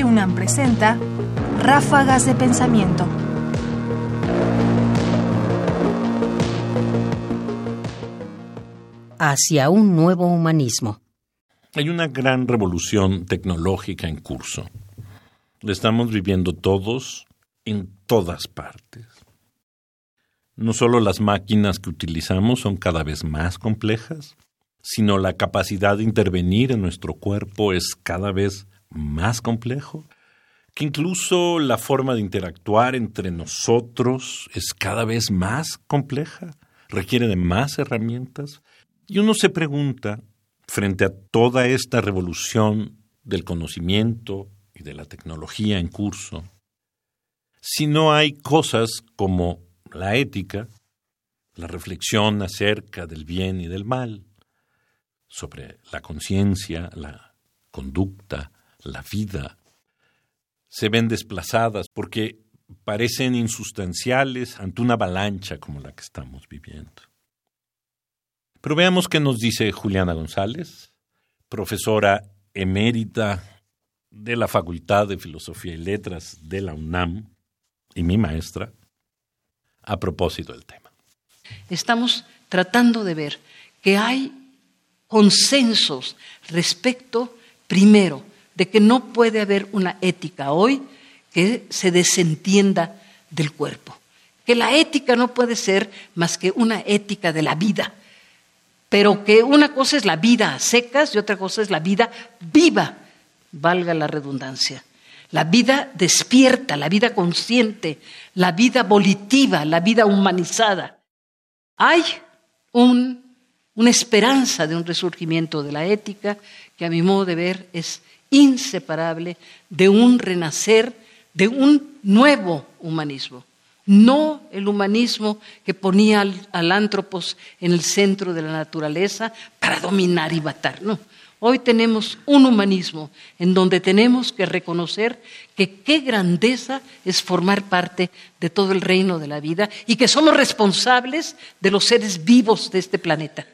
Radio UNAM presenta Ráfagas de Pensamiento. Hacia un nuevo humanismo. Hay una gran revolución tecnológica en curso. La estamos viviendo todos en todas partes. No solo las máquinas que utilizamos son cada vez más complejas, sino la capacidad de intervenir en nuestro cuerpo es cada vez más complejo, que incluso la forma de interactuar entre nosotros es cada vez más compleja, requiere de más herramientas, y uno se pregunta, frente a toda esta revolución del conocimiento y de la tecnología en curso, si no hay cosas como la ética, la reflexión acerca del bien y del mal, sobre la conciencia, la conducta, la vida, se ven desplazadas porque parecen insustanciales ante una avalancha como la que estamos viviendo. Pero veamos qué nos dice Juliana González, profesora emérita de la Facultad de Filosofía y Letras de la UNAM y mi maestra, a propósito del tema. Estamos tratando de ver que hay consensos respecto, primero, de que no puede haber una ética hoy que se desentienda del cuerpo, que la ética no puede ser más que una ética de la vida, pero que una cosa es la vida a secas y otra cosa es la vida viva, valga la redundancia. La vida despierta, la vida consciente, la vida volitiva, la vida humanizada. Hay un una esperanza de un resurgimiento de la ética que a mi modo de ver es inseparable de un renacer, de un nuevo humanismo. No el humanismo que ponía al, al antropos en el centro de la naturaleza para dominar y matar, no. Hoy tenemos un humanismo en donde tenemos que reconocer que qué grandeza es formar parte de todo el reino de la vida y que somos responsables de los seres vivos de este planeta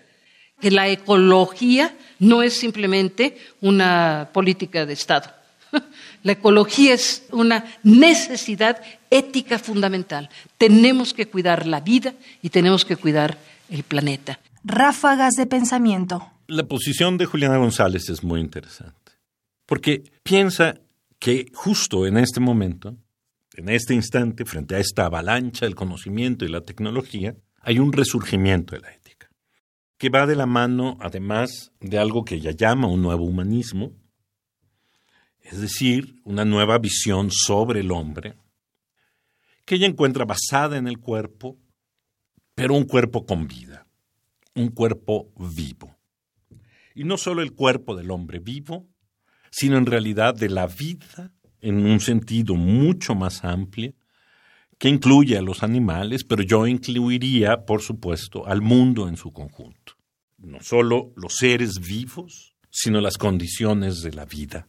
que la ecología no es simplemente una política de Estado. La ecología es una necesidad ética fundamental. Tenemos que cuidar la vida y tenemos que cuidar el planeta. Ráfagas de pensamiento. La posición de Juliana González es muy interesante, porque piensa que justo en este momento, en este instante, frente a esta avalancha del conocimiento y la tecnología, hay un resurgimiento de la ética que va de la mano, además, de algo que ella llama un nuevo humanismo, es decir, una nueva visión sobre el hombre, que ella encuentra basada en el cuerpo, pero un cuerpo con vida, un cuerpo vivo. Y no solo el cuerpo del hombre vivo, sino en realidad de la vida en un sentido mucho más amplio, que incluye a los animales, pero yo incluiría, por supuesto, al mundo en su conjunto. No solo los seres vivos, sino las condiciones de la vida.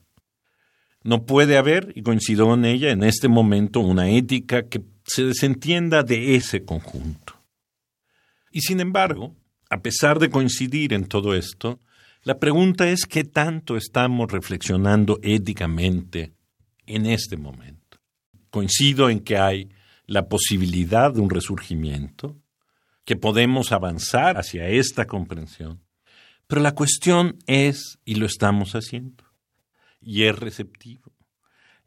No puede haber, y coincido en ella, en este momento una ética que se desentienda de ese conjunto. Y sin embargo, a pesar de coincidir en todo esto, la pregunta es qué tanto estamos reflexionando éticamente en este momento. Coincido en que hay la posibilidad de un resurgimiento, que podemos avanzar hacia esta comprensión. Pero la cuestión es, y lo estamos haciendo, y es receptivo,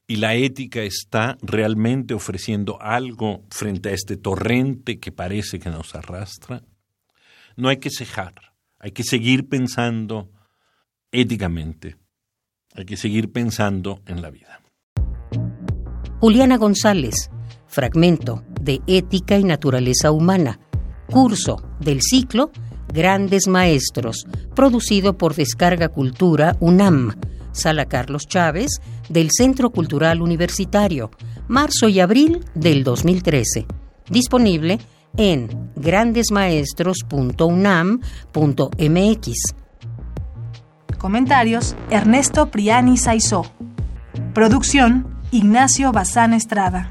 y la ética está realmente ofreciendo algo frente a este torrente que parece que nos arrastra, no hay que cejar, hay que seguir pensando éticamente, hay que seguir pensando en la vida. Juliana González, fragmento de Ética y Naturaleza Humana, curso del ciclo Grandes Maestros, producido por Descarga Cultura UNAM, Sala Carlos Chávez, del Centro Cultural Universitario, marzo y abril del 2013. Disponible en grandesmaestros.unam.mx. Comentarios: Ernesto Priani Saizó. Producción: Ignacio Bazán Estrada.